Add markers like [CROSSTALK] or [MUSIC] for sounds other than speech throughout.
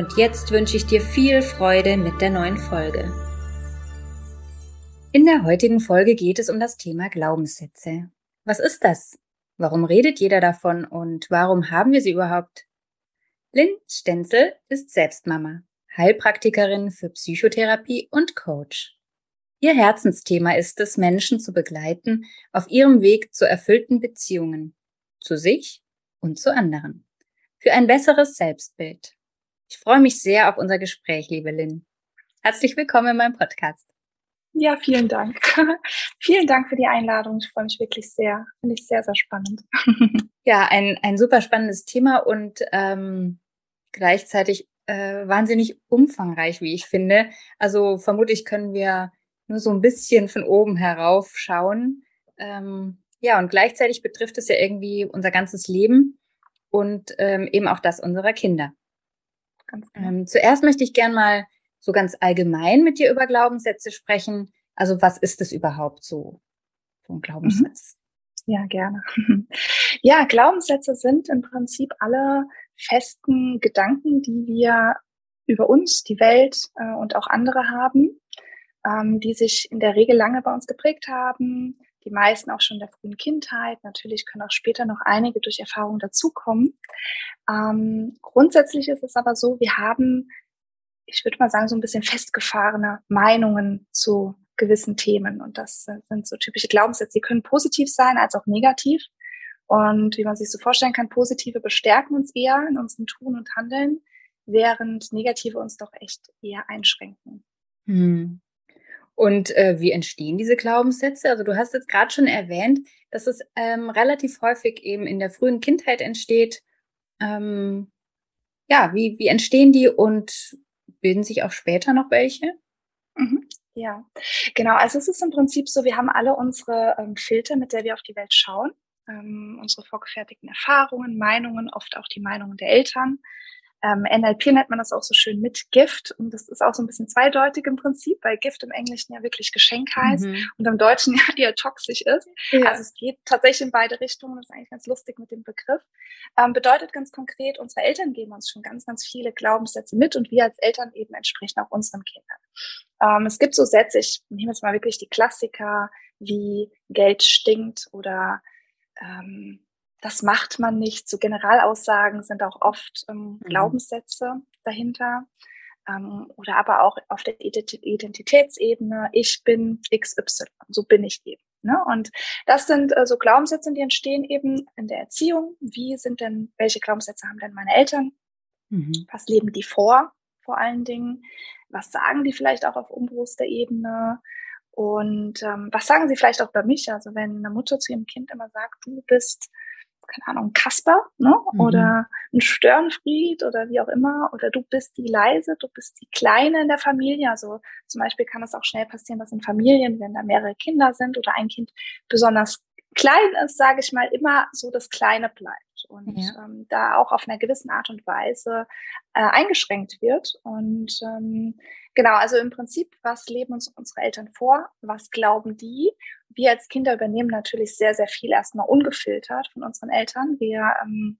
Und jetzt wünsche ich dir viel Freude mit der neuen Folge. In der heutigen Folge geht es um das Thema Glaubenssätze. Was ist das? Warum redet jeder davon und warum haben wir sie überhaupt? Lynn Stenzel ist Selbstmama, Heilpraktikerin für Psychotherapie und Coach. Ihr Herzensthema ist es, Menschen zu begleiten auf ihrem Weg zu erfüllten Beziehungen, zu sich und zu anderen, für ein besseres Selbstbild. Ich freue mich sehr auf unser Gespräch, liebe Lynn. Herzlich willkommen in meinem Podcast. Ja, vielen Dank. [LAUGHS] vielen Dank für die Einladung. Ich freue mich wirklich sehr. Finde ich sehr, sehr spannend. [LAUGHS] ja, ein, ein super spannendes Thema und ähm, gleichzeitig äh, wahnsinnig umfangreich, wie ich finde. Also vermutlich können wir nur so ein bisschen von oben herauf schauen. Ähm, ja, und gleichzeitig betrifft es ja irgendwie unser ganzes Leben und ähm, eben auch das unserer Kinder. Genau. Ähm, zuerst möchte ich gern mal so ganz allgemein mit dir über Glaubenssätze sprechen. Also was ist es überhaupt so, so ein Glaubenssatz? Mhm. Ja, gerne. [LAUGHS] ja, Glaubenssätze sind im Prinzip alle festen Gedanken, die wir über uns, die Welt äh, und auch andere haben, ähm, die sich in der Regel lange bei uns geprägt haben, die meisten auch schon in der frühen Kindheit. Natürlich können auch später noch einige durch Erfahrung dazukommen. Ähm, grundsätzlich ist es aber so, wir haben, ich würde mal sagen, so ein bisschen festgefahrene Meinungen zu gewissen Themen. Und das sind so typische Glaubenssätze. Die können positiv sein als auch negativ. Und wie man sich so vorstellen kann, positive bestärken uns eher in unserem Tun und Handeln, während negative uns doch echt eher einschränken. Hm. Und äh, wie entstehen diese Glaubenssätze? Also du hast jetzt gerade schon erwähnt, dass es ähm, relativ häufig eben in der frühen Kindheit entsteht. Ähm, ja, wie, wie entstehen die und bilden sich auch später noch welche? Mhm. Ja, genau. Also es ist im Prinzip so, wir haben alle unsere ähm, Filter, mit der wir auf die Welt schauen, ähm, unsere vorgefertigten Erfahrungen, Meinungen, oft auch die Meinungen der Eltern. Ähm, NLP nennt man das auch so schön mit Gift und das ist auch so ein bisschen zweideutig im Prinzip, weil Gift im Englischen ja wirklich Geschenk heißt mhm. und im Deutschen [LAUGHS] ja eher toxisch ist. Ja. Also es geht tatsächlich in beide Richtungen, das ist eigentlich ganz lustig mit dem Begriff. Ähm, bedeutet ganz konkret, unsere Eltern geben uns schon ganz, ganz viele Glaubenssätze mit und wir als Eltern eben entsprechen auch unseren Kindern. Ähm, es gibt so Sätze, ich nehme jetzt mal wirklich die Klassiker wie Geld stinkt oder ähm, das macht man nicht. So Generalaussagen sind auch oft ähm, mhm. Glaubenssätze dahinter. Ähm, oder aber auch auf der Identitätsebene, ich bin XY, so bin ich eben. Ne? Und das sind äh, so Glaubenssätze, die entstehen eben in der Erziehung. Wie sind denn, welche Glaubenssätze haben denn meine Eltern? Mhm. Was leben die vor, vor allen Dingen? Was sagen die vielleicht auch auf unbewusster Ebene? Und ähm, was sagen sie vielleicht auch über mich? Also wenn eine Mutter zu ihrem Kind immer sagt, du bist keine Ahnung, Kasper, ne? Mhm. Oder ein Störenfried oder wie auch immer. Oder du bist die leise, du bist die Kleine in der Familie. Also zum Beispiel kann es auch schnell passieren, dass in Familien, wenn da mehrere Kinder sind oder ein Kind besonders klein ist, sage ich mal, immer so das Kleine bleibt und ja. ähm, da auch auf einer gewissen Art und Weise äh, eingeschränkt wird. Und ähm, genau, also im Prinzip, was leben uns unsere Eltern vor? Was glauben die? Wir als Kinder übernehmen natürlich sehr, sehr viel erstmal ungefiltert von unseren Eltern. Wir ähm,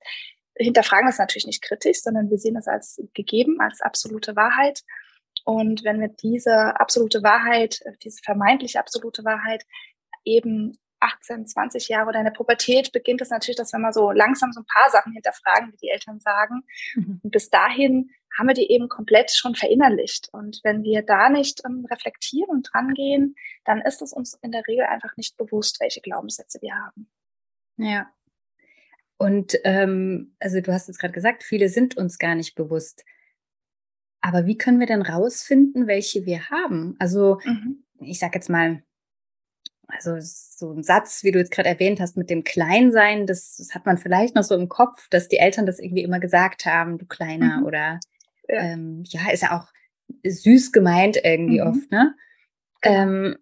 hinterfragen das natürlich nicht kritisch, sondern wir sehen es als gegeben, als absolute Wahrheit. Und wenn wir diese absolute Wahrheit, äh, diese vermeintliche absolute Wahrheit eben 18, 20 Jahre oder in der Pubertät beginnt es natürlich, dass wir mal so langsam so ein paar Sachen hinterfragen, wie die Eltern sagen. Mhm. Und bis dahin haben wir die eben komplett schon verinnerlicht. Und wenn wir da nicht ähm, reflektieren und drangehen, dann ist es uns in der Regel einfach nicht bewusst, welche Glaubenssätze wir haben. Ja. Und ähm, also du hast es gerade gesagt, viele sind uns gar nicht bewusst. Aber wie können wir denn rausfinden, welche wir haben? Also mhm. ich sage jetzt mal, also so ein Satz, wie du jetzt gerade erwähnt hast, mit dem Kleinsein, das, das, hat man vielleicht noch so im Kopf, dass die Eltern das irgendwie immer gesagt haben, du Kleiner, mhm. oder ja. Ähm, ja, ist ja auch süß gemeint irgendwie mhm. oft, ne? Genau. Ähm,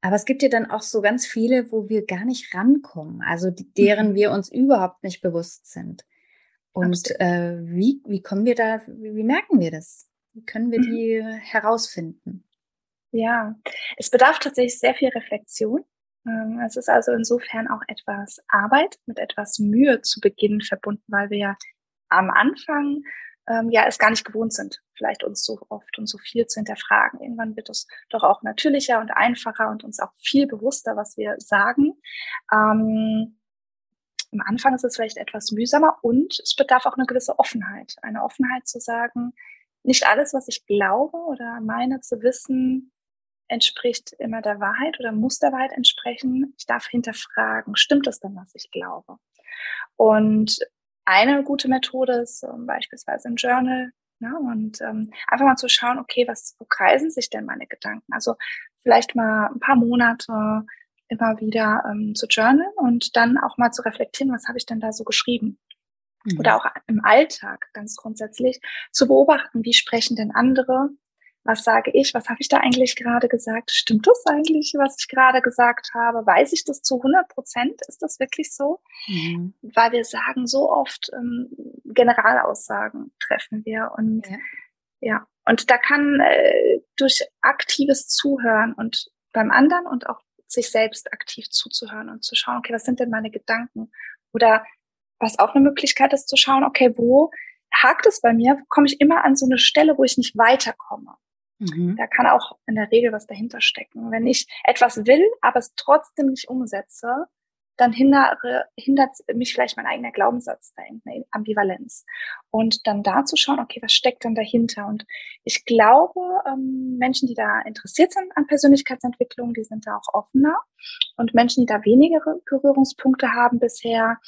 aber es gibt ja dann auch so ganz viele, wo wir gar nicht rankommen, also die, deren mhm. wir uns überhaupt nicht bewusst sind. Und äh, wie, wie kommen wir da, wie, wie, merken wir das? Wie können wir mhm. die herausfinden? Ja, es bedarf tatsächlich sehr viel Reflexion. Ähm, es ist also insofern auch etwas Arbeit mit etwas Mühe zu Beginn verbunden, weil wir ja am Anfang ähm, ja es gar nicht gewohnt sind, vielleicht uns so oft und so viel zu hinterfragen. Irgendwann wird es doch auch natürlicher und einfacher und uns auch viel bewusster, was wir sagen. Ähm, am Anfang ist es vielleicht etwas mühsamer und es bedarf auch eine gewisse Offenheit. Eine Offenheit zu sagen, nicht alles, was ich glaube oder meine zu wissen, entspricht immer der Wahrheit oder muss der Wahrheit entsprechen. Ich darf hinterfragen, stimmt das denn, was ich glaube? Und eine gute Methode ist ähm, beispielsweise ein Journal. Ne? Und ähm, einfach mal zu schauen, okay, was, wo kreisen sich denn meine Gedanken? Also vielleicht mal ein paar Monate immer wieder ähm, zu journalen und dann auch mal zu reflektieren, was habe ich denn da so geschrieben? Mhm. Oder auch im Alltag ganz grundsätzlich zu beobachten, wie sprechen denn andere was sage ich, was habe ich da eigentlich gerade gesagt? Stimmt das eigentlich, was ich gerade gesagt habe? Weiß ich das zu 100 Prozent? Ist das wirklich so? Mhm. Weil wir sagen so oft, ähm, Generalaussagen treffen wir und ja. ja. Und da kann äh, durch aktives Zuhören und beim anderen und auch sich selbst aktiv zuzuhören und zu schauen, okay, was sind denn meine Gedanken? Oder was auch eine Möglichkeit ist, zu schauen, okay, wo hakt es bei mir? Komme ich immer an so eine Stelle, wo ich nicht weiterkomme? Mhm. Da kann auch in der Regel was dahinter stecken. Wenn ich etwas will, aber es trotzdem nicht umsetze, dann hindere, hindert mich vielleicht mein eigener Glaubenssatz da eine Ambivalenz. Und dann da zu schauen, okay, was steckt dann dahinter? Und ich glaube, ähm, Menschen, die da interessiert sind an Persönlichkeitsentwicklung, die sind da auch offener. Und Menschen, die da weniger Berührungspunkte haben bisher,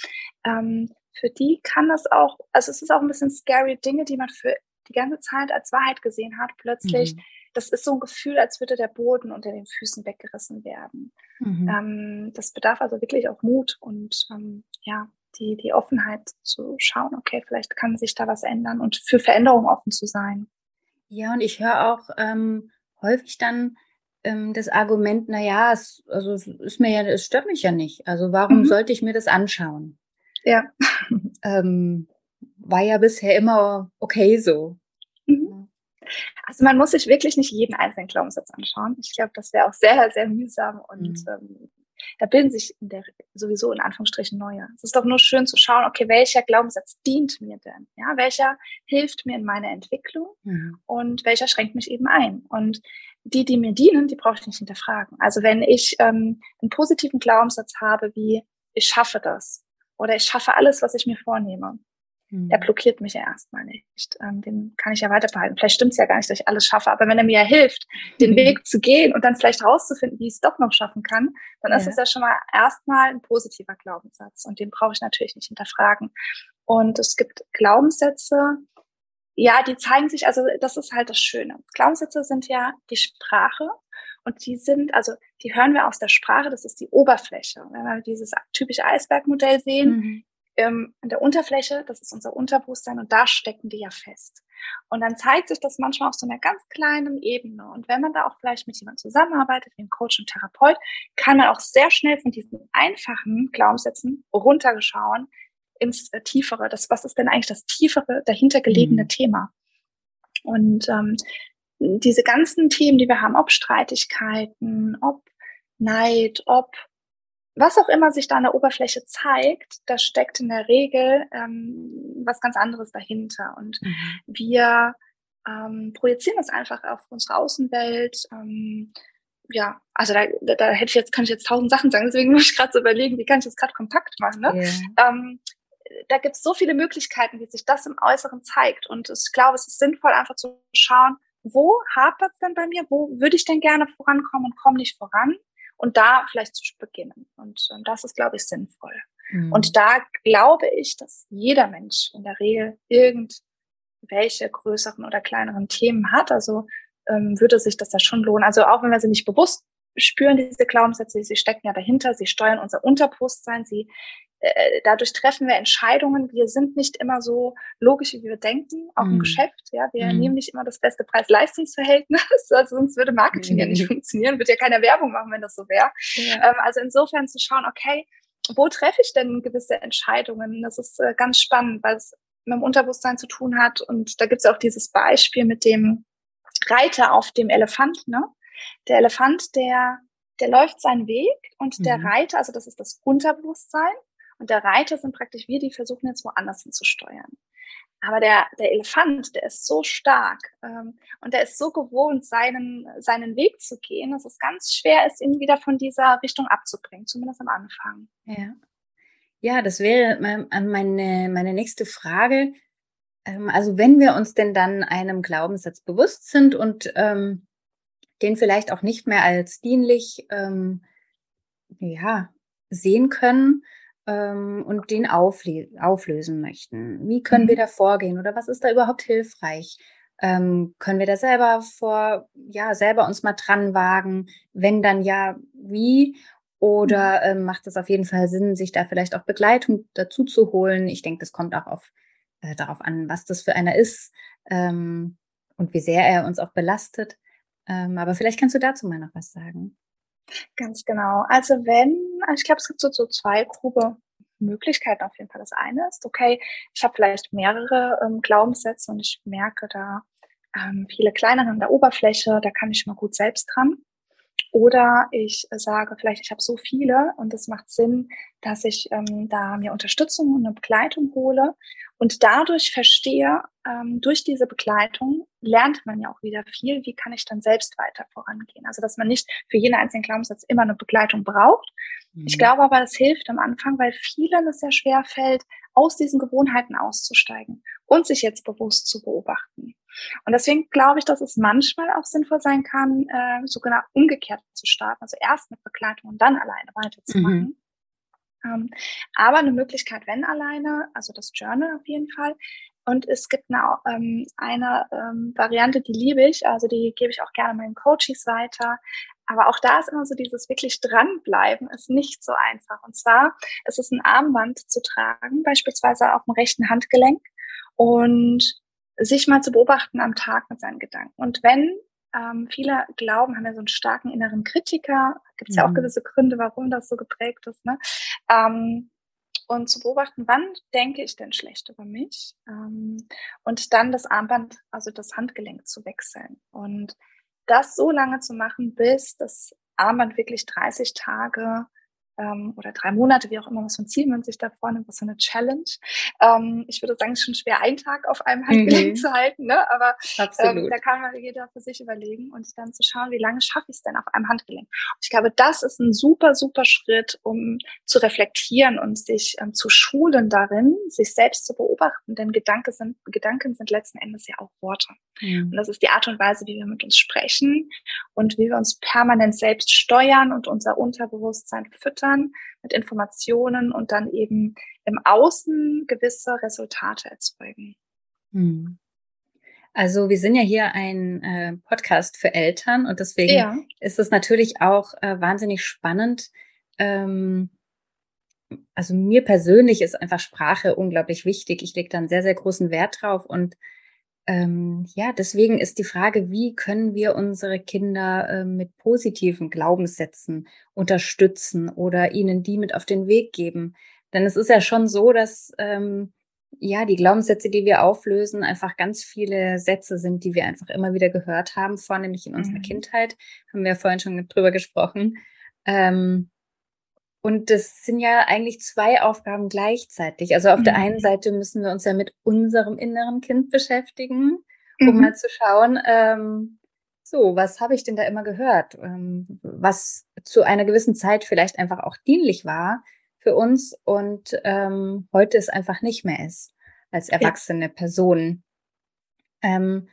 ähm, für die kann das auch, also es ist auch ein bisschen scary, Dinge, die man für die ganze Zeit als Wahrheit gesehen hat, plötzlich, mhm. das ist so ein Gefühl, als würde der Boden unter den Füßen weggerissen werden. Mhm. Ähm, das bedarf also wirklich auch Mut und ähm, ja, die, die Offenheit zu schauen, okay, vielleicht kann sich da was ändern und für Veränderung offen zu sein. Ja, und ich höre auch ähm, häufig dann ähm, das Argument, naja, es also ist mir ja, es stört mich ja nicht. Also warum mhm. sollte ich mir das anschauen? Ja. ähm, war ja bisher immer okay so. Mhm. Also man muss sich wirklich nicht jeden einzelnen Glaubenssatz anschauen. Ich glaube, das wäre auch sehr, sehr mühsam und mhm. ähm, da bilden sich in der, sowieso in Anführungsstrichen neue. Es ist doch nur schön zu schauen, okay, welcher Glaubenssatz dient mir denn? Ja, welcher hilft mir in meiner Entwicklung mhm. und welcher schränkt mich eben ein? Und die, die mir dienen, die brauche ich nicht hinterfragen. Also wenn ich ähm, einen positiven Glaubenssatz habe, wie ich schaffe das oder ich schaffe alles, was ich mir vornehme, der hm. blockiert mich ja erstmal nicht. Ähm, den kann ich ja weiter behalten. Vielleicht stimmt es ja gar nicht, dass ich alles schaffe, aber wenn er mir ja hilft, den mhm. Weg zu gehen und dann vielleicht rauszufinden, wie ich es doch noch schaffen kann, dann ja. ist es ja schon mal erstmal ein positiver Glaubenssatz und den brauche ich natürlich nicht hinterfragen. Und es gibt Glaubenssätze, ja, die zeigen sich, also das ist halt das Schöne. Glaubenssätze sind ja die Sprache und die sind, also die hören wir aus der Sprache, das ist die Oberfläche. Wenn wir dieses typische Eisbergmodell sehen, mhm ähm, an der Unterfläche, das ist unser Unterbewusstsein und da stecken die ja fest. Und dann zeigt sich das manchmal auf so einer ganz kleinen Ebene. Und wenn man da auch vielleicht mit jemandem zusammenarbeitet, wie ein Coach und Therapeut, kann man auch sehr schnell von diesen einfachen Glaubenssätzen runtergeschauen ins äh, Tiefere. Das, was ist denn eigentlich das tiefere, dahinter gelegene mhm. Thema? Und ähm, diese ganzen Themen, die wir haben, ob Streitigkeiten, ob Neid, ob was auch immer sich da an der Oberfläche zeigt, da steckt in der Regel ähm, was ganz anderes dahinter. Und mhm. wir ähm, projizieren das einfach auf unsere Außenwelt. Ähm, ja, also da, da, hätte ich jetzt, kann ich jetzt tausend Sachen sagen, deswegen [LAUGHS] muss ich gerade so überlegen, wie kann ich das gerade kompakt machen. Ne? Yeah. Ähm, da gibt es so viele Möglichkeiten, wie sich das im Äußeren zeigt. Und ich glaube, es ist sinnvoll, einfach zu schauen, wo hapert es denn bei mir? Wo würde ich denn gerne vorankommen und komme nicht voran? Und da vielleicht zu beginnen. Und ähm, das ist, glaube ich, sinnvoll. Mhm. Und da glaube ich, dass jeder Mensch in der Regel irgendwelche größeren oder kleineren Themen hat. Also ähm, würde sich das ja schon lohnen. Also auch wenn wir sie nicht bewusst spüren diese Glaubenssätze, sie stecken ja dahinter, sie steuern unser Unterbewusstsein, sie äh, dadurch treffen wir Entscheidungen. Wir sind nicht immer so logisch, wie wir denken, auch mm. im mhm. Geschäft. Ja, wir mm. nehmen nicht immer das beste Preis-Leistungs-Verhältnis, [LAUGHS] also sonst würde Marketing mm. ja nicht mhm. funktionieren, würde ja keine Werbung machen, wenn das so wäre. Ja. Ähm, also insofern zu schauen, okay, wo treffe ich denn gewisse Entscheidungen? Das ist äh, ganz spannend, weil es mit dem Unterbewusstsein zu tun hat. Und da gibt es auch dieses Beispiel mit dem Reiter auf dem Elefant. Ne? Der Elefant, der, der läuft seinen Weg und der mhm. Reiter, also das ist das Unterbewusstsein, und der Reiter sind praktisch wir, die versuchen jetzt woanders hinzusteuern. Aber der, der Elefant, der ist so stark ähm, und der ist so gewohnt, seinen, seinen Weg zu gehen, dass es ganz schwer ist, ihn wieder von dieser Richtung abzubringen, zumindest am Anfang. Ja, ja das wäre meine, meine nächste Frage. Ähm, also wenn wir uns denn dann einem Glaubenssatz bewusst sind und ähm, den vielleicht auch nicht mehr als dienlich ähm, ja, sehen können, ähm, und den auflösen möchten. Wie können mhm. wir da vorgehen oder was ist da überhaupt hilfreich? Ähm, können wir da selber vor, ja, selber uns mal dran wagen? Wenn dann ja, wie? Oder mhm. ähm, macht es auf jeden Fall Sinn, sich da vielleicht auch Begleitung dazu zu holen? Ich denke, das kommt auch auf, äh, darauf an, was das für einer ist ähm, und wie sehr er uns auch belastet. Ähm, aber vielleicht kannst du dazu mal noch was sagen. Ganz genau. Also wenn, ich glaube, es gibt so, so zwei grobe Möglichkeiten auf jeden Fall. Das eine ist, okay, ich habe vielleicht mehrere ähm, Glaubenssätze und ich merke da ähm, viele kleinere an der Oberfläche, da kann ich mal gut selbst dran. Oder ich sage vielleicht, ich habe so viele und es macht Sinn, dass ich ähm, da mir Unterstützung und eine Begleitung hole und dadurch verstehe, ähm, durch diese Begleitung lernt man ja auch wieder viel, wie kann ich dann selbst weiter vorangehen. Also dass man nicht für jeden einzelnen Glaubenssatz immer eine Begleitung braucht. Mhm. Ich glaube aber, das hilft am Anfang, weil vielen es sehr schwer fällt, aus diesen Gewohnheiten auszusteigen und sich jetzt bewusst zu beobachten. Und deswegen glaube ich, dass es manchmal auch sinnvoll sein kann, äh, sogar umgekehrt zu starten, also erst mit Begleitung und dann alleine weiterzumachen. Mhm. Ähm, aber eine Möglichkeit, wenn alleine, also das Journal auf jeden Fall. Und es gibt eine, ähm, eine ähm, Variante, die liebe ich, also die gebe ich auch gerne meinen Coaches weiter. Aber auch da ist immer so dieses wirklich dranbleiben, ist nicht so einfach. Und zwar ist es ein Armband zu tragen, beispielsweise auf dem rechten Handgelenk und sich mal zu beobachten am Tag mit seinen Gedanken. Und wenn ähm, viele glauben, haben ja so einen starken inneren Kritiker, gibt es mhm. ja auch mhm. gewisse Gründe, warum das so geprägt ist, ne? Ähm, und zu beobachten, wann denke ich denn schlecht über mich? Ähm, und dann das Armband, also das Handgelenk zu wechseln. Und das so lange zu machen, bis das Armband wirklich 30 Tage ähm, oder drei Monate, wie auch immer, was für ein Ziel man sich da vornimmt, was für eine Challenge. Ähm, ich würde sagen, es ist schon schwer, einen Tag auf einem Handgelenk mhm. zu halten, ne? aber ähm, da kann man jeder für sich überlegen und dann zu schauen, wie lange schaffe ich es denn auf einem Handgelenk. Und ich glaube, das ist ein super, super Schritt, um zu reflektieren und sich ähm, zu schulen darin, sich selbst zu beobachten, denn Gedanke sind, Gedanken sind letzten Endes ja auch Worte. Mhm. Und das ist die Art und Weise, wie wir mit uns sprechen und wie wir uns permanent selbst steuern und unser Unterbewusstsein füttern Filtern, mit Informationen und dann eben im Außen gewisse Resultate erzeugen. Hm. Also wir sind ja hier ein äh, Podcast für Eltern und deswegen ja. ist es natürlich auch äh, wahnsinnig spannend. Ähm, also mir persönlich ist einfach Sprache unglaublich wichtig. Ich lege da einen sehr, sehr großen Wert drauf und ähm, ja, deswegen ist die Frage, wie können wir unsere Kinder äh, mit positiven Glaubenssätzen unterstützen oder ihnen die mit auf den Weg geben? Denn es ist ja schon so, dass ähm, ja die Glaubenssätze, die wir auflösen, einfach ganz viele Sätze sind, die wir einfach immer wieder gehört haben, vornehmlich in unserer mhm. Kindheit. Haben wir ja vorhin schon drüber gesprochen. Ähm, und das sind ja eigentlich zwei Aufgaben gleichzeitig. Also auf mhm. der einen Seite müssen wir uns ja mit unserem inneren Kind beschäftigen, um mhm. mal zu schauen, ähm, so, was habe ich denn da immer gehört, ähm, was zu einer gewissen Zeit vielleicht einfach auch dienlich war für uns und ähm, heute es einfach nicht mehr ist als erwachsene ja. Person. Ähm,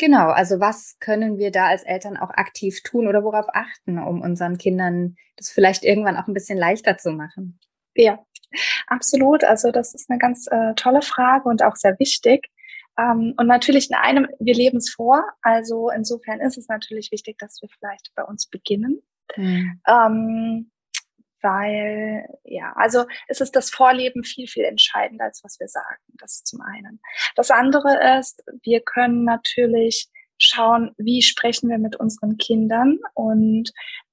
Genau, also was können wir da als Eltern auch aktiv tun oder worauf achten, um unseren Kindern das vielleicht irgendwann auch ein bisschen leichter zu machen? Ja, absolut. Also das ist eine ganz äh, tolle Frage und auch sehr wichtig. Ähm, und natürlich in einem, wir leben es vor. Also insofern ist es natürlich wichtig, dass wir vielleicht bei uns beginnen, Mhm. Ähm, weil, ja, also es ist das Vorleben viel, viel entscheidender, als was wir sagen. Das zum einen. Das andere ist, wir können natürlich schauen, wie sprechen wir mit unseren Kindern. Und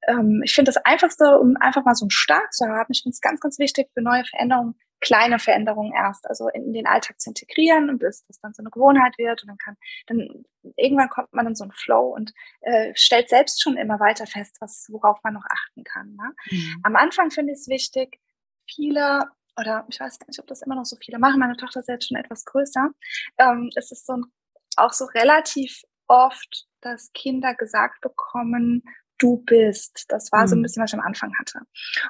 ähm, ich finde das Einfachste, um einfach mal so einen Start zu haben, ich finde es ganz, ganz wichtig für neue Veränderungen, kleine Veränderungen erst, also in, den Alltag zu integrieren und bis das dann so eine Gewohnheit wird und dann kann, dann irgendwann kommt man in so einen Flow und äh, stellt selbst schon immer weiter fest, was, worauf man noch achten kann. Ne? Mhm. Am Anfang finde ich es wichtig, viele oder ich weiß gar nicht, ob das immer noch so viele machen. Meine Tochter ist jetzt schon etwas größer. Ähm, es ist so ein, auch so relativ oft, dass Kinder gesagt bekommen, du bist. Das war so ein mhm. bisschen, was ich am Anfang hatte.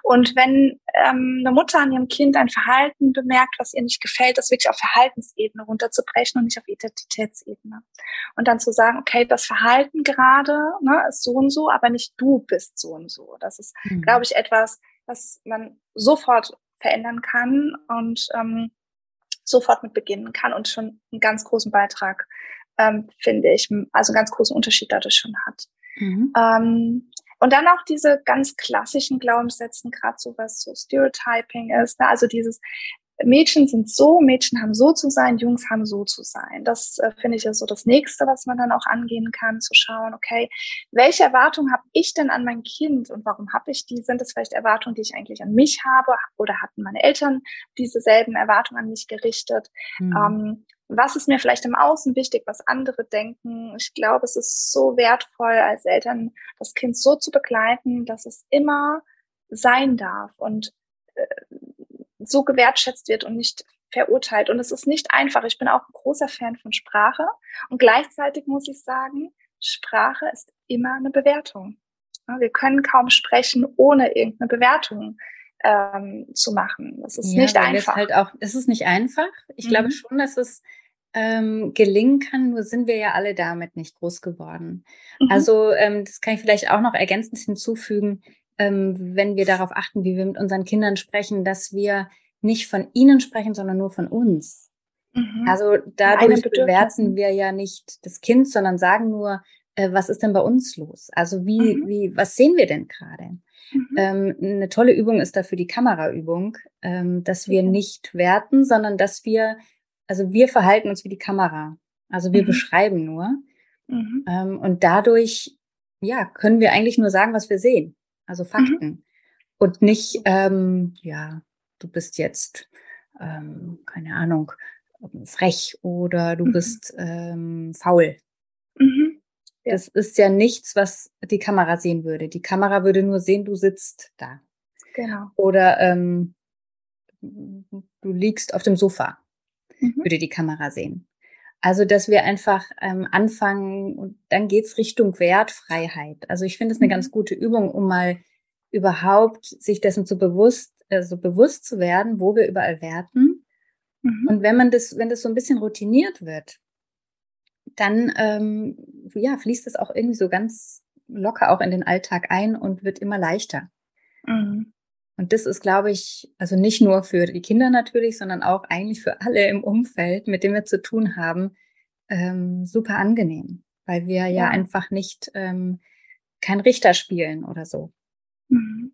Und wenn ähm, eine Mutter an ihrem Kind ein Verhalten bemerkt, was ihr nicht gefällt, das wirklich auf Verhaltensebene runterzubrechen und nicht auf Identitätsebene. Und dann zu sagen, okay, das Verhalten gerade ne, ist so und so, aber nicht du bist so und so. Das ist, mhm. glaube ich, etwas, was man sofort verändern kann und ähm, sofort mit beginnen kann und schon einen ganz großen Beitrag, ähm, finde ich, also einen ganz großen Unterschied dadurch schon hat. Mhm. Ähm, und dann auch diese ganz klassischen Glaubenssätze, gerade so was so Stereotyping ist, ne? also dieses Mädchen sind so, Mädchen haben so zu sein, Jungs haben so zu sein. Das äh, finde ich ist so das Nächste, was man dann auch angehen kann, zu schauen, okay, welche Erwartungen habe ich denn an mein Kind und warum habe ich die? Sind es vielleicht Erwartungen, die ich eigentlich an mich habe oder hatten meine Eltern diese selben Erwartungen an mich gerichtet? Mhm. Ähm, was ist mir vielleicht im Außen wichtig, was andere denken. Ich glaube, es ist so wertvoll, als Eltern das Kind so zu begleiten, dass es immer sein darf und äh, so gewertschätzt wird und nicht verurteilt. Und es ist nicht einfach. Ich bin auch ein großer Fan von Sprache. Und gleichzeitig muss ich sagen, Sprache ist immer eine Bewertung. Wir können kaum sprechen, ohne irgendeine Bewertung ähm, zu machen. Das ist ja, nicht einfach. Halt auch, es ist nicht einfach. Ich mhm. glaube schon, dass es ähm, gelingen kann, nur sind wir ja alle damit nicht groß geworden. Mhm. Also ähm, das kann ich vielleicht auch noch ergänzend hinzufügen, ähm, wenn wir darauf achten, wie wir mit unseren Kindern sprechen, dass wir nicht von ihnen sprechen, sondern nur von uns. Mhm. Also dadurch bewerten wir ja nicht das Kind, sondern sagen nur, äh, was ist denn bei uns los? Also wie, mhm. wie, was sehen wir denn gerade? Mhm. Ähm, eine tolle Übung ist dafür die Kameraübung, ähm, dass wir nicht werten, sondern dass wir, also wir verhalten uns wie die Kamera. Also wir mhm. beschreiben nur. Mhm. Ähm, und dadurch, ja, können wir eigentlich nur sagen, was wir sehen. Also mhm. Fakten. Und nicht, ähm, ja, du bist jetzt, ähm, keine Ahnung, frech oder du mhm. bist ähm, faul. Mhm. Ja. Das ist ja nichts, was die Kamera sehen würde. Die Kamera würde nur sehen, du sitzt da. Genau. Oder ähm, du liegst auf dem Sofa, mhm. würde die Kamera sehen. Also, dass wir einfach ähm, anfangen und dann geht's Richtung Wertfreiheit. Also ich finde es eine mhm. ganz gute Übung, um mal überhaupt sich dessen zu bewusst, also bewusst zu werden, wo wir überall werten. Mhm. Und wenn man das, wenn das so ein bisschen routiniert wird, dann ähm, ja, fließt es auch irgendwie so ganz locker auch in den Alltag ein und wird immer leichter. Mhm. Und das ist, glaube ich, also nicht nur für die Kinder natürlich, sondern auch eigentlich für alle im Umfeld, mit dem wir zu tun haben, ähm, super angenehm, weil wir ja, ja einfach nicht ähm, kein Richter spielen oder so. Mhm.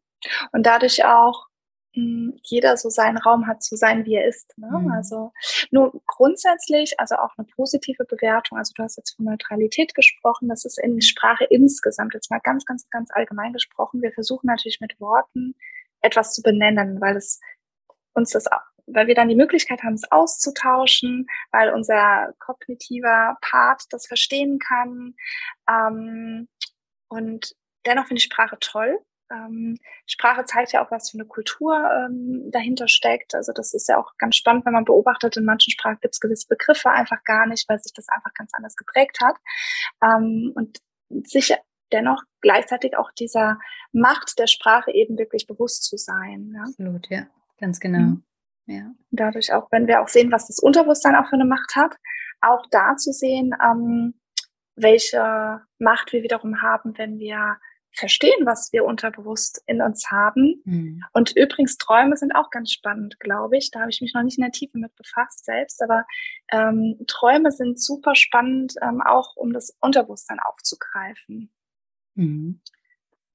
Und dadurch auch hm, jeder so seinen Raum hat zu sein, wie er ist. Ne? Mhm. Also nur grundsätzlich, also auch eine positive Bewertung. Also du hast jetzt von Neutralität gesprochen. Das ist in Sprache insgesamt jetzt mal ganz, ganz, ganz allgemein gesprochen. Wir versuchen natürlich mit Worten etwas zu benennen, weil es uns das, weil wir dann die Möglichkeit haben, es auszutauschen, weil unser kognitiver Part das verstehen kann. Ähm, und dennoch finde ich Sprache toll ähm, Sprache zeigt ja auch, was für eine Kultur ähm, dahinter steckt. Also das ist ja auch ganz spannend, wenn man beobachtet, in manchen Sprachen gibt es gewisse Begriffe einfach gar nicht, weil sich das einfach ganz anders geprägt hat. Ähm, und sich dennoch gleichzeitig auch dieser Macht der Sprache eben wirklich bewusst zu sein. Ja? Absolut, ja, ganz genau. Mhm. Ja. Dadurch auch, wenn wir auch sehen, was das Unterbewusstsein auch für eine Macht hat, auch da zu sehen, ähm, welche Macht wir wiederum haben, wenn wir verstehen, was wir unterbewusst in uns haben. Mhm. Und übrigens, Träume sind auch ganz spannend, glaube ich. Da habe ich mich noch nicht in der Tiefe mit befasst selbst, aber ähm, Träume sind super spannend, ähm, auch um das Unterbewusstsein aufzugreifen. Mhm.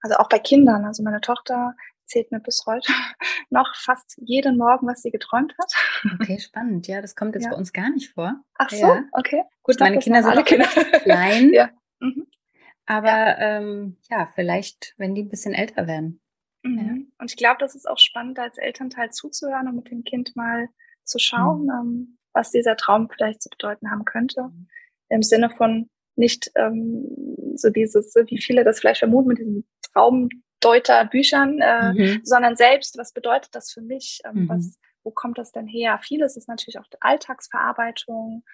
Also auch bei Kindern. Also meine Tochter erzählt mir bis heute [LAUGHS] noch fast jeden Morgen, was sie geträumt hat. Okay, [LAUGHS] spannend. Ja, das kommt jetzt ja. bei uns gar nicht vor. Ach so, ja. okay. Gut, dachte, meine Kinder sind alle Kinder [LAUGHS] klein. ja. Mhm. Aber ja. Ähm, ja, vielleicht, wenn die ein bisschen älter werden. Mhm. Und ich glaube, das ist auch spannend, als Elternteil zuzuhören und mit dem Kind mal zu schauen, mhm. ähm, was dieser Traum vielleicht zu bedeuten haben könnte. Mhm. Im Sinne von nicht ähm, so dieses, wie viele das vielleicht vermuten mit diesen Traumdeuterbüchern, äh, mhm. sondern selbst, was bedeutet das für mich? Ähm, mhm. was, wo kommt das denn her? Vieles ist natürlich auch Alltagsverarbeitung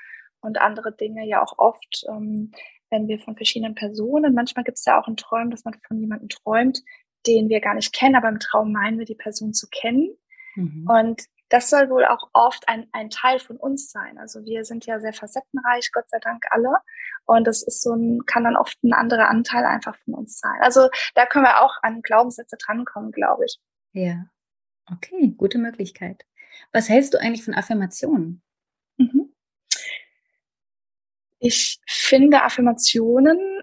und andere Dinge ja auch oft ähm, wenn wir von verschiedenen Personen, manchmal gibt es ja auch einen Traum, dass man von jemandem träumt, den wir gar nicht kennen, aber im Traum meinen wir die Person zu kennen. Mhm. Und das soll wohl auch oft ein, ein Teil von uns sein. Also wir sind ja sehr facettenreich, Gott sei Dank alle. Und das ist so ein, kann dann oft ein anderer Anteil einfach von uns sein. Also da können wir auch an Glaubenssätze drankommen, glaube ich. Ja. Okay, gute Möglichkeit. Was hältst du eigentlich von Affirmationen? Mhm. Ich finde Affirmationen,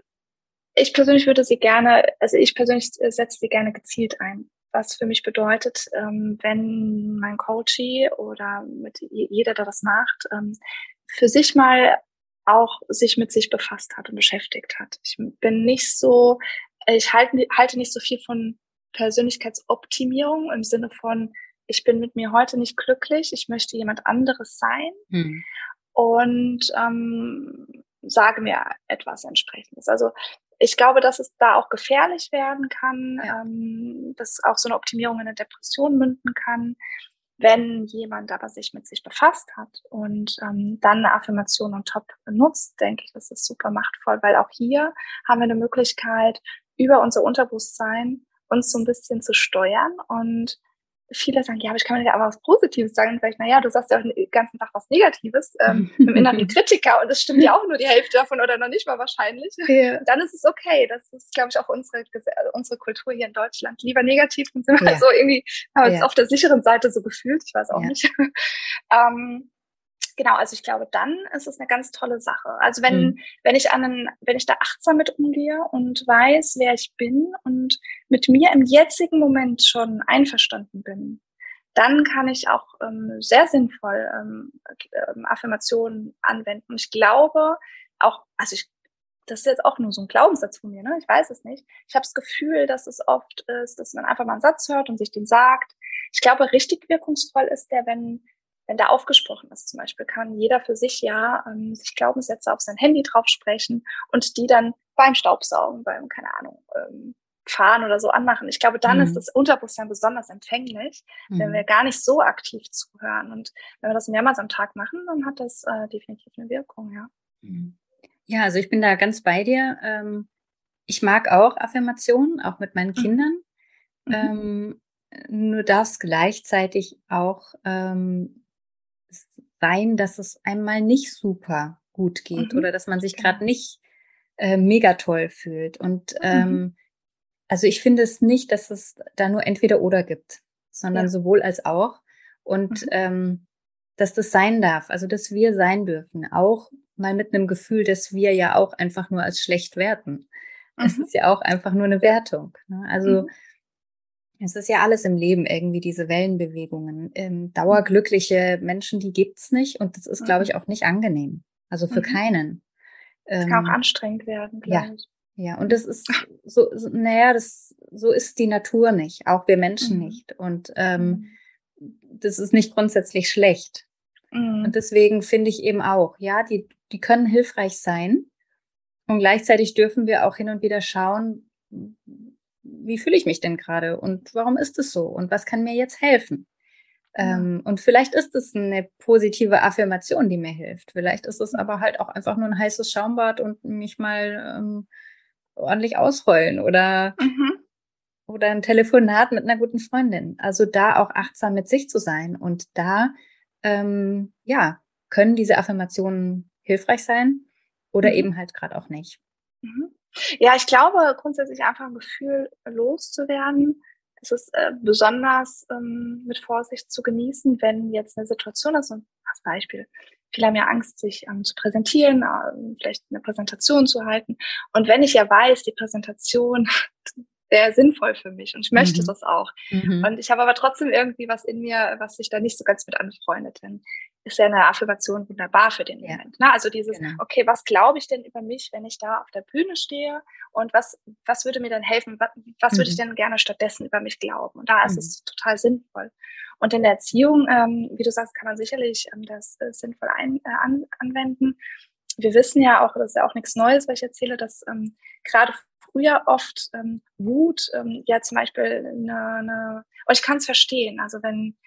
ich persönlich würde sie gerne, also ich persönlich setze sie gerne gezielt ein. Was für mich bedeutet, ähm, wenn mein Coachie oder mit jeder, der das macht, ähm, für sich mal auch sich mit sich befasst hat und beschäftigt hat. Ich bin nicht so, ich halte, halte nicht so viel von Persönlichkeitsoptimierung im Sinne von, ich bin mit mir heute nicht glücklich, ich möchte jemand anderes sein. Hm und ähm, sage mir etwas entsprechendes. Also ich glaube, dass es da auch gefährlich werden kann, ja. ähm, dass auch so eine Optimierung in eine Depression münden kann, wenn jemand aber sich mit sich befasst hat und ähm, dann eine Affirmation on top benutzt, denke ich, das ist super machtvoll, weil auch hier haben wir eine Möglichkeit, über unser Unterbewusstsein uns so ein bisschen zu steuern und viele sagen, ja, aber ich kann mir ja aber was Positives sagen. Und vielleicht, naja, du sagst ja auch den ganzen Tag was Negatives ähm, [LAUGHS] im inneren Kritiker und das stimmt ja auch nur die Hälfte davon oder noch nicht mal wahrscheinlich. Ja. Dann ist es okay. Das ist, glaube ich, auch unsere, unsere Kultur hier in Deutschland. Lieber negativ und sind wir ja. so irgendwie, haben wir ja. uns auf der sicheren Seite so gefühlt. Ich weiß auch nicht. [LAUGHS] ähm, genau, also ich glaube, dann ist es eine ganz tolle Sache. Also wenn, mhm. wenn ich an, wenn ich da achtsam mit umgehe und weiß, wer ich bin und mit mir im jetzigen Moment schon einverstanden bin, dann kann ich auch ähm, sehr sinnvoll ähm, ähm, Affirmationen anwenden. Ich glaube auch, also ich, das ist jetzt auch nur so ein Glaubenssatz von mir, ne? Ich weiß es nicht. Ich habe das Gefühl, dass es oft ist, dass man einfach mal einen Satz hört und sich den sagt. Ich glaube, richtig wirkungsvoll ist der, wenn wenn da aufgesprochen ist zum Beispiel, kann jeder für sich ja ähm, sich Glaubenssätze auf sein Handy drauf sprechen und die dann beim Staubsaugen, beim, keine Ahnung, ähm, Fahren oder so anmachen. Ich glaube, dann mhm. ist das Unterbewusstsein besonders empfänglich, mhm. wenn wir gar nicht so aktiv zuhören. Und wenn wir das mehrmals am Tag machen, dann hat das äh, definitiv eine Wirkung, ja. Mhm. Ja, also ich bin da ganz bei dir. Ähm, ich mag auch Affirmationen, auch mit meinen mhm. Kindern. Mhm. Ähm, nur das gleichzeitig auch ähm, sein, dass es einmal nicht super gut geht mhm. oder dass man sich gerade nicht äh, mega toll fühlt. Und mhm. ähm, also ich finde es nicht, dass es da nur entweder oder gibt, sondern ja. sowohl als auch. Und mhm. ähm, dass das sein darf, also dass wir sein dürfen, auch mal mit einem Gefühl, dass wir ja auch einfach nur als schlecht werten. Es mhm. ist ja auch einfach nur eine Wertung. Ne? Also mhm. Es ist ja alles im Leben irgendwie diese Wellenbewegungen. Ähm, dauerglückliche Menschen, die gibt's nicht und das ist, glaube ich, mhm. auch nicht angenehm. Also für mhm. keinen. Es kann auch ähm, anstrengend werden, ja. Ich. Ja, und das ist so, so, naja, das, so ist die Natur nicht, auch wir Menschen mhm. nicht. Und ähm, mhm. das ist nicht grundsätzlich schlecht. Mhm. Und deswegen finde ich eben auch, ja, die, die können hilfreich sein. Und gleichzeitig dürfen wir auch hin und wieder schauen, wie fühle ich mich denn gerade und warum ist es so und was kann mir jetzt helfen? Ja. Ähm, und vielleicht ist es eine positive Affirmation, die mir hilft. Vielleicht ist es aber halt auch einfach nur ein heißes Schaumbad und mich mal ähm, ordentlich ausrollen oder, mhm. oder ein Telefonat mit einer guten Freundin. Also da auch achtsam mit sich zu sein. Und da, ähm, ja, können diese Affirmationen hilfreich sein oder mhm. eben halt gerade auch nicht. Mhm. Ja, ich glaube grundsätzlich einfach ein Gefühl loszuwerden. Es ist äh, besonders ähm, mit Vorsicht zu genießen, wenn jetzt eine Situation ist, und als Beispiel, viele haben ja Angst, sich ähm, zu präsentieren, äh, vielleicht eine Präsentation zu halten. Und wenn ich ja weiß, die Präsentation [LAUGHS] sehr sinnvoll für mich und ich möchte mhm. das auch. Mhm. Und ich habe aber trotzdem irgendwie was in mir, was sich da nicht so ganz mit anfreundet. Denn ist ja eine Affirmation wunderbar für den ja. Moment. Ne? Also dieses, genau. okay, was glaube ich denn über mich, wenn ich da auf der Bühne stehe und was, was würde mir denn helfen, was, was mhm. würde ich mhm. denn gerne stattdessen über mich glauben? Und da ist mhm. es total sinnvoll. Und in der Erziehung, ähm, wie du sagst, kann man sicherlich ähm, das äh, sinnvoll ein, äh, an, anwenden. Wir wissen ja auch, das ist ja auch nichts Neues, was ich erzähle, dass ähm, gerade früher oft ähm, Wut, ähm, ja zum Beispiel eine, eine und ich kann es verstehen, also wenn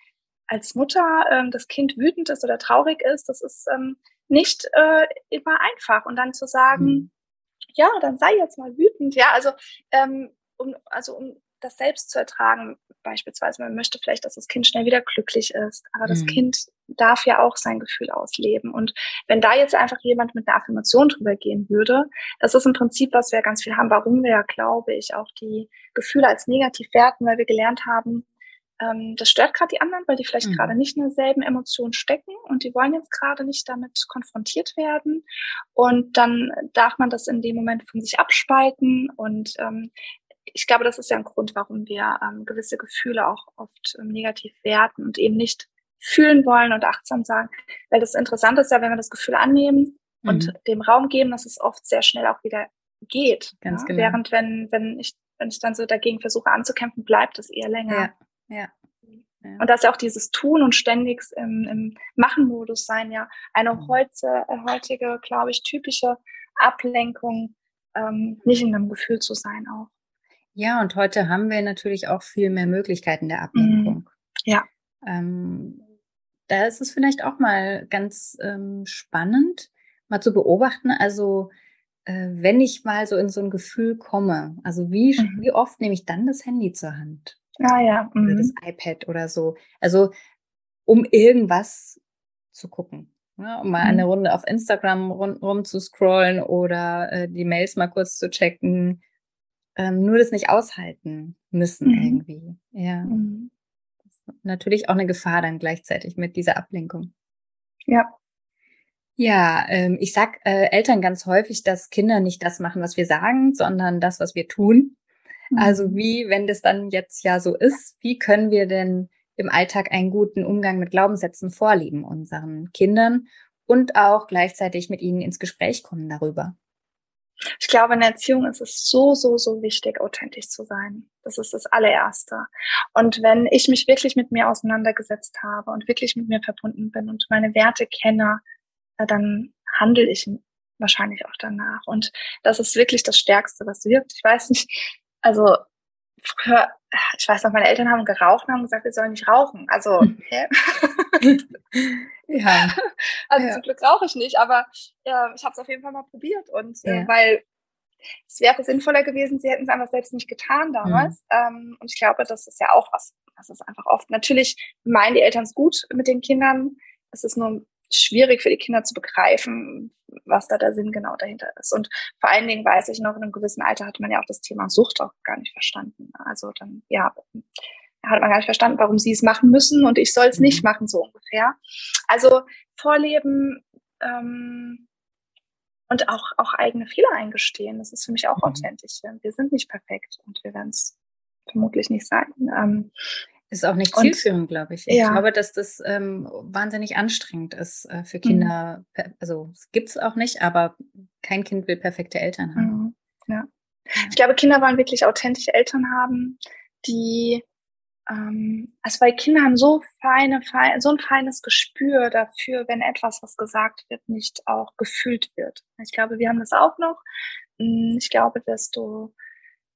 als Mutter ähm, das Kind wütend ist oder traurig ist, das ist ähm, nicht äh, immer einfach. Und dann zu sagen, mhm. ja, dann sei jetzt mal wütend, ja, also ähm, um, also um das selbst zu ertragen, beispielsweise, man möchte vielleicht, dass das Kind schnell wieder glücklich ist, aber mhm. das Kind darf ja auch sein Gefühl ausleben. Und wenn da jetzt einfach jemand mit einer Affirmation drüber gehen würde, das ist im Prinzip, was wir ganz viel haben, warum wir ja, glaube ich, auch die Gefühle als negativ werten, weil wir gelernt haben, ähm, das stört gerade die anderen, weil die vielleicht mhm. gerade nicht in derselben Emotion stecken und die wollen jetzt gerade nicht damit konfrontiert werden. Und dann darf man das in dem Moment von sich abspalten. Und ähm, ich glaube, das ist ja ein Grund, warum wir ähm, gewisse Gefühle auch oft ähm, negativ werten und eben nicht fühlen wollen und achtsam sagen. Weil das Interessante ist ja, wenn wir das Gefühl annehmen mhm. und dem Raum geben, dass es oft sehr schnell auch wieder geht. Ganz ja? genau. Während wenn, wenn ich wenn ich dann so dagegen versuche anzukämpfen, bleibt es eher länger. Ja. Ja. ja. Und dass ja auch dieses Tun und ständig im, im Machen-Modus sein ja eine mhm. heute, äh, heutige, glaube ich, typische Ablenkung, ähm, nicht in einem Gefühl zu sein auch. Ja, und heute haben wir natürlich auch viel mehr Möglichkeiten der Ablenkung. Mhm. Ja. Ähm, da ist es vielleicht auch mal ganz ähm, spannend, mal zu beobachten. Also, äh, wenn ich mal so in so ein Gefühl komme, also wie, mhm. wie oft nehme ich dann das Handy zur Hand? Ah ja. Mhm. Oder das iPad oder so. Also um irgendwas zu gucken. Ne? Um mal mhm. eine Runde auf Instagram rum, rum zu scrollen oder äh, die Mails mal kurz zu checken. Ähm, nur das nicht aushalten müssen mhm. irgendwie. Ja. Mhm. natürlich auch eine Gefahr dann gleichzeitig mit dieser Ablenkung. Ja. Ja, ähm, ich sag äh, Eltern ganz häufig, dass Kinder nicht das machen, was wir sagen, sondern das, was wir tun. Also mhm. wie, wenn das dann jetzt ja so ist, wie können wir denn im Alltag einen guten Umgang mit Glaubenssätzen vorleben unseren Kindern und auch gleichzeitig mit ihnen ins Gespräch kommen darüber? Ich glaube, in der Erziehung ist es so, so, so wichtig, authentisch zu sein. Das ist das allererste. Und wenn ich mich wirklich mit mir auseinandergesetzt habe und wirklich mit mir verbunden bin und meine Werte kenne, dann handle ich wahrscheinlich auch danach. Und das ist wirklich das Stärkste, was wirkt. Ich weiß nicht, also früher, ich weiß noch, meine Eltern haben geraucht und haben gesagt, wir sollen nicht rauchen. Also, [LAUGHS] hä? ja. [LAUGHS] Also ja. zum Glück rauche ich nicht, aber äh, ich habe es auf jeden Fall mal probiert und äh, ja. weil es wäre sinnvoller gewesen, sie hätten es einfach selbst nicht getan damals. Mhm. Ähm, und ich glaube, das ist ja auch was, das ist einfach oft. Natürlich meinen die Eltern es gut mit den Kindern. Es ist nur schwierig für die Kinder zu begreifen, was da der Sinn genau dahinter ist. Und vor allen Dingen weiß ich noch, in einem gewissen Alter hat man ja auch das Thema Sucht auch gar nicht verstanden. Also dann, ja, hat man gar nicht verstanden, warum sie es machen müssen und ich soll es nicht mhm. machen, so ungefähr. Also Vorleben ähm, und auch, auch eigene Fehler eingestehen, das ist für mich auch mhm. authentisch. Wir sind nicht perfekt und wir werden es vermutlich nicht sein. Ähm, ist auch nicht zielführend, glaube ich. Ich ja. glaube, dass das ähm, wahnsinnig anstrengend ist äh, für Kinder. Mhm. Also es gibt es auch nicht, aber kein Kind will perfekte Eltern haben. Mhm. Ja. Ich glaube, Kinder wollen wirklich authentische Eltern haben, die ähm, also weil Kinder haben so feine, fein, so ein feines Gespür dafür, wenn etwas, was gesagt wird, nicht auch gefühlt wird. Ich glaube, wir haben das auch noch. Hm, ich glaube, desto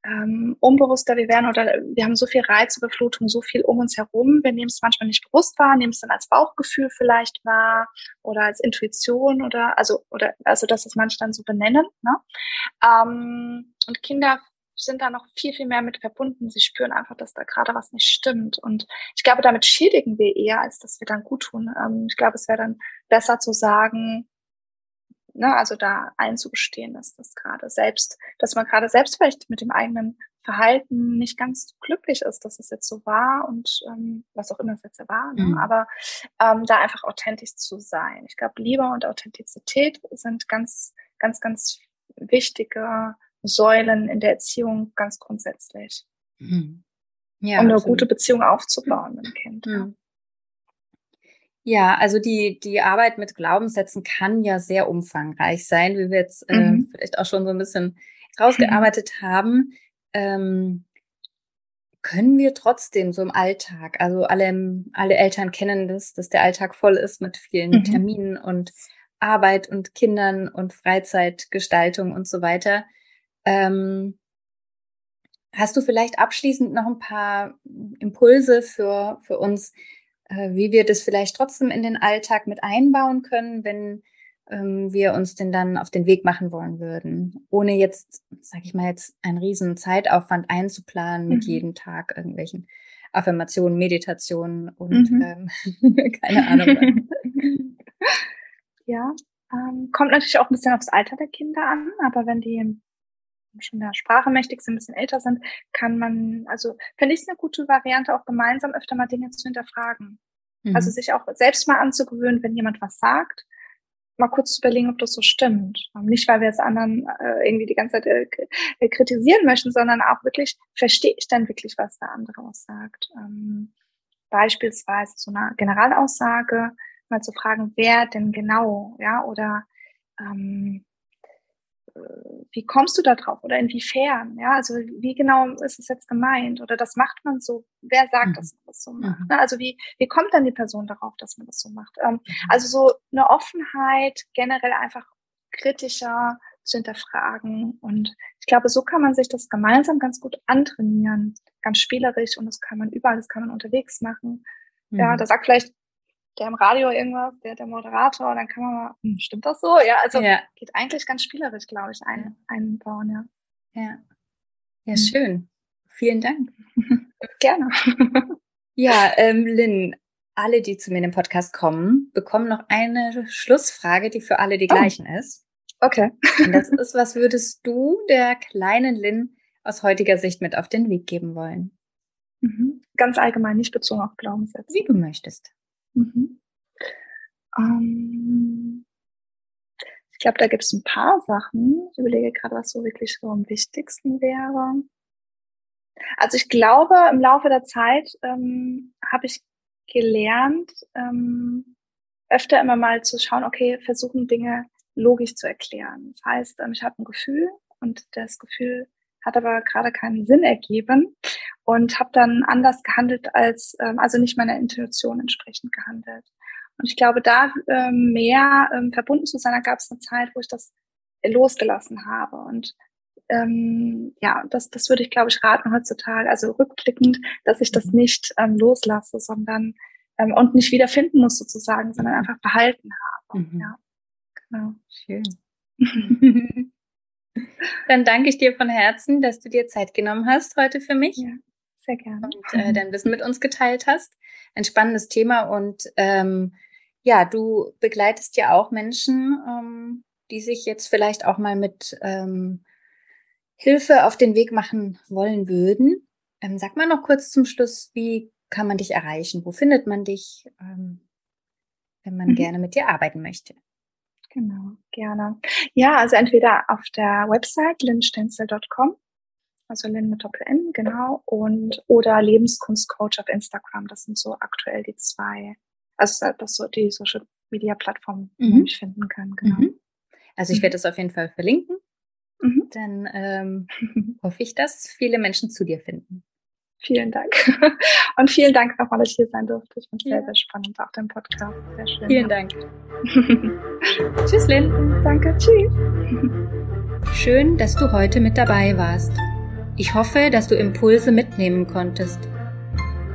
ähm, unbewusster wir werden oder wir haben so viel Reizüberflutung, so viel um uns herum. Wir nehmen es manchmal nicht bewusst wahr, nehmen es dann als Bauchgefühl vielleicht wahr oder als Intuition oder also oder also dass es manche dann so benennen. Ne? Ähm, und Kinder sind da noch viel, viel mehr mit verbunden. Sie spüren einfach, dass da gerade was nicht stimmt. Und ich glaube, damit schädigen wir eher, als dass wir dann gut tun. Ähm, ich glaube, es wäre dann besser zu sagen, ne, also da einzugestehen, dass das gerade selbst, dass man gerade selbst vielleicht mit dem eigenen Verhalten nicht ganz glücklich ist, dass es jetzt so war und ähm, was auch immer es jetzt war. Ne? Mhm. Aber ähm, da einfach authentisch zu sein. Ich glaube, Liebe und Authentizität sind ganz, ganz, ganz wichtige Säulen in der Erziehung ganz grundsätzlich. Mhm. Ja, um eine absolut. gute Beziehung aufzubauen mit dem Kind. Mhm. Ja, also die, die Arbeit mit Glaubenssätzen kann ja sehr umfangreich sein, wie wir jetzt äh, mhm. vielleicht auch schon so ein bisschen rausgearbeitet mhm. [LAUGHS] haben. Ähm, können wir trotzdem so im Alltag, also alle, alle Eltern kennen das, dass der Alltag voll ist mit vielen mhm. Terminen und Arbeit und Kindern und Freizeitgestaltung und so weiter. Ähm, hast du vielleicht abschließend noch ein paar Impulse für, für uns, äh, wie wir das vielleicht trotzdem in den Alltag mit einbauen können, wenn ähm, wir uns denn dann auf den Weg machen wollen würden, ohne jetzt, sag ich mal, jetzt einen riesen Zeitaufwand einzuplanen mhm. mit jedem Tag irgendwelchen Affirmationen, Meditationen und mhm. ähm, [LAUGHS] keine Ahnung. [LAUGHS] ja, ähm, kommt natürlich auch ein bisschen aufs Alter der Kinder an, aber wenn die schon der Sprache mächtig sind, ein bisschen älter sind, kann man, also finde ich es eine gute Variante, auch gemeinsam öfter mal Dinge zu hinterfragen. Also mhm. Also sich auch selbst mal anzugewöhnen, wenn jemand was sagt, mal kurz zu überlegen, ob das so stimmt. Nicht, weil wir es anderen äh, irgendwie die ganze Zeit äh, äh, kritisieren möchten, sondern auch wirklich, verstehe ich denn wirklich, was der andere aussagt? Ähm, beispielsweise so eine Generalaussage, mal zu fragen, wer denn genau, ja, oder ähm, wie kommst du da drauf oder inwiefern? Ja, also wie genau ist es jetzt gemeint oder das macht man so? Wer sagt, mhm. dass man das so macht? Mhm. Also wie, wie kommt dann die Person darauf, dass man das so macht? Ähm, mhm. Also so eine Offenheit, generell einfach kritischer zu hinterfragen und ich glaube, so kann man sich das gemeinsam ganz gut antrainieren, ganz spielerisch und das kann man überall, das kann man unterwegs machen. Ja, da sagt vielleicht der im Radio irgendwas, der der Moderator, dann kann man mal, hm, stimmt das so? Ja, also ja. geht eigentlich ganz spielerisch, glaube ich, ein, einbauen, ja. Ja. Ja, hm. schön. Vielen Dank. [LAUGHS] Gerne. [LAUGHS] ja, ähm, Lynn, alle, die zu mir in den Podcast kommen, bekommen noch eine Schlussfrage, die für alle die oh. gleichen ist. Okay. Und das ist, was würdest du der kleinen Lynn aus heutiger Sicht mit auf den Weg geben wollen? Mhm. Ganz allgemein, nicht bezogen auf Glaubenssätze. Wie du möchtest. Mhm. Ähm, ich glaube, da gibt es ein paar Sachen. Ich überlege gerade, was so wirklich so am wichtigsten wäre. Also ich glaube, im Laufe der Zeit ähm, habe ich gelernt, ähm, öfter immer mal zu schauen, okay, versuchen Dinge logisch zu erklären. Das heißt, ähm, ich habe ein Gefühl und das Gefühl hat aber gerade keinen Sinn ergeben und habe dann anders gehandelt als, ähm, also nicht meiner Intuition entsprechend gehandelt. Und ich glaube, da ähm, mehr ähm, verbunden zu sein, da gab es eine Zeit, wo ich das losgelassen habe. Und ähm, ja, das, das würde ich, glaube ich, raten heutzutage, also rückblickend, dass ich das mhm. nicht ähm, loslasse, sondern ähm, und nicht wiederfinden muss sozusagen, sondern einfach behalten habe. Mhm. Ja, genau. Schön. [LAUGHS] Dann danke ich dir von Herzen, dass du dir Zeit genommen hast heute für mich. Ja, sehr gerne. Und äh, dein Wissen mit uns geteilt hast. Ein spannendes Thema und ähm, ja, du begleitest ja auch Menschen, ähm, die sich jetzt vielleicht auch mal mit ähm, Hilfe auf den Weg machen wollen würden. Ähm, sag mal noch kurz zum Schluss, wie kann man dich erreichen? Wo findet man dich, ähm, wenn man mhm. gerne mit dir arbeiten möchte? Genau, gerne. Ja, also entweder auf der Website linstenzel.com, also Lin mit Doppel-N, genau, und oder Lebenskunstcoach auf Instagram. Das sind so aktuell die zwei, also das so die Social Media Plattformen, mhm. die ich finden kann, genau. Mhm. Also ich werde mhm. das auf jeden Fall verlinken. Mhm. Dann ähm, [LAUGHS] hoffe ich, dass viele Menschen zu dir finden. Vielen Dank. [LAUGHS] Und vielen Dank nochmal, dass ich hier sein durfte. Ich fand es ja. sehr, sehr spannend, auch dein Podcast. Sehr schön. Vielen Dank. [LAUGHS] tschüss, Lynn. Danke, tschüss. Schön, dass du heute mit dabei warst. Ich hoffe, dass du Impulse mitnehmen konntest.